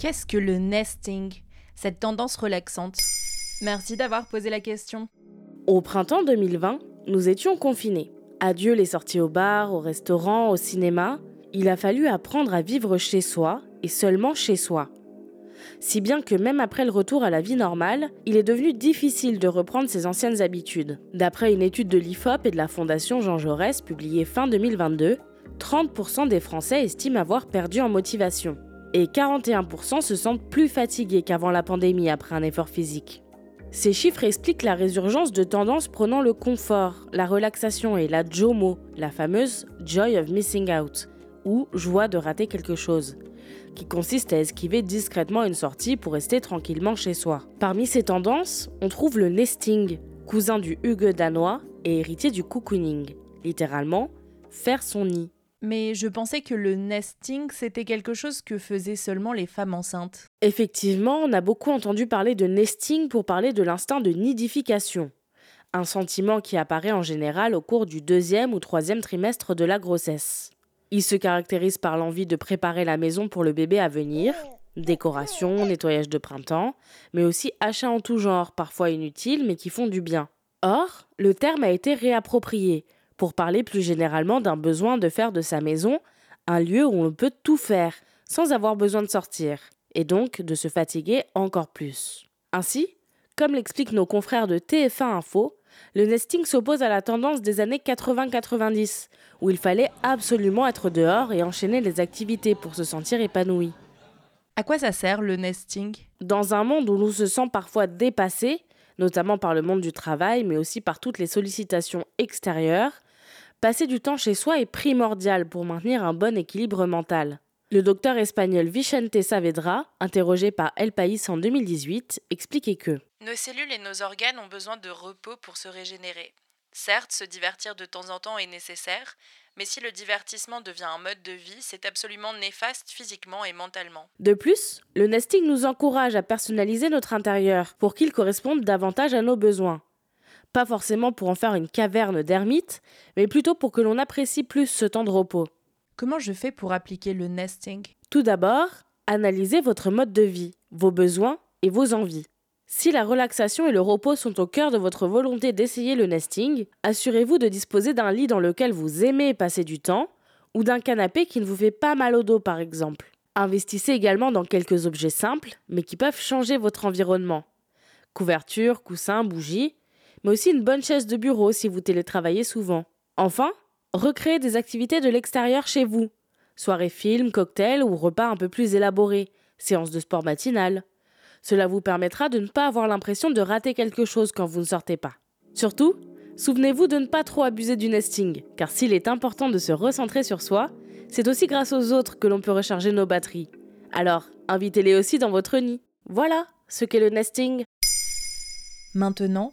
Qu'est-ce que le nesting? Cette tendance relaxante Merci d'avoir posé la question. Au printemps 2020, nous étions confinés. Adieu les sorties au bar, au restaurant, au cinéma. Il a fallu apprendre à vivre chez soi et seulement chez soi. Si bien que même après le retour à la vie normale, il est devenu difficile de reprendre ses anciennes habitudes. D'après une étude de l'IFOP et de la Fondation Jean Jaurès publiée fin 2022, 30% des Français estiment avoir perdu en motivation. Et 41% se sentent plus fatigués qu'avant la pandémie après un effort physique. Ces chiffres expliquent la résurgence de tendances prenant le confort, la relaxation et la JOMO, la fameuse Joy of Missing Out, ou joie de rater quelque chose, qui consiste à esquiver discrètement une sortie pour rester tranquillement chez soi. Parmi ces tendances, on trouve le nesting, cousin du hugue danois et héritier du cocooning, littéralement faire son nid. Mais je pensais que le nesting, c'était quelque chose que faisaient seulement les femmes enceintes. Effectivement, on a beaucoup entendu parler de nesting pour parler de l'instinct de nidification. Un sentiment qui apparaît en général au cours du deuxième ou troisième trimestre de la grossesse. Il se caractérise par l'envie de préparer la maison pour le bébé à venir, décoration, nettoyage de printemps, mais aussi achats en tout genre, parfois inutiles mais qui font du bien. Or, le terme a été réapproprié pour parler plus généralement d'un besoin de faire de sa maison un lieu où on peut tout faire sans avoir besoin de sortir, et donc de se fatiguer encore plus. Ainsi, comme l'expliquent nos confrères de TF1 Info, le nesting s'oppose à la tendance des années 80-90, où il fallait absolument être dehors et enchaîner les activités pour se sentir épanoui. À quoi ça sert le nesting? Dans un monde où l'on se sent parfois dépassé, notamment par le monde du travail, mais aussi par toutes les sollicitations extérieures, Passer du temps chez soi est primordial pour maintenir un bon équilibre mental. Le docteur espagnol Vicente Saavedra, interrogé par El País en 2018, expliquait que Nos cellules et nos organes ont besoin de repos pour se régénérer. Certes, se divertir de temps en temps est nécessaire, mais si le divertissement devient un mode de vie, c'est absolument néfaste physiquement et mentalement. De plus, le nesting nous encourage à personnaliser notre intérieur pour qu'il corresponde davantage à nos besoins pas forcément pour en faire une caverne d'ermite, mais plutôt pour que l'on apprécie plus ce temps de repos. Comment je fais pour appliquer le nesting? Tout d'abord, analysez votre mode de vie, vos besoins et vos envies. Si la relaxation et le repos sont au cœur de votre volonté d'essayer le nesting, assurez-vous de disposer d'un lit dans lequel vous aimez passer du temps, ou d'un canapé qui ne vous fait pas mal au dos par exemple. Investissez également dans quelques objets simples, mais qui peuvent changer votre environnement. Couverture, coussins, bougies, mais aussi une bonne chaise de bureau si vous télétravaillez souvent. Enfin, recréez des activités de l'extérieur chez vous. Soirée film, cocktail ou repas un peu plus élaborés, séance de sport matinale. Cela vous permettra de ne pas avoir l'impression de rater quelque chose quand vous ne sortez pas. Surtout, souvenez-vous de ne pas trop abuser du nesting, car s'il est important de se recentrer sur soi, c'est aussi grâce aux autres que l'on peut recharger nos batteries. Alors, invitez-les aussi dans votre nid. Voilà ce qu'est le nesting. Maintenant,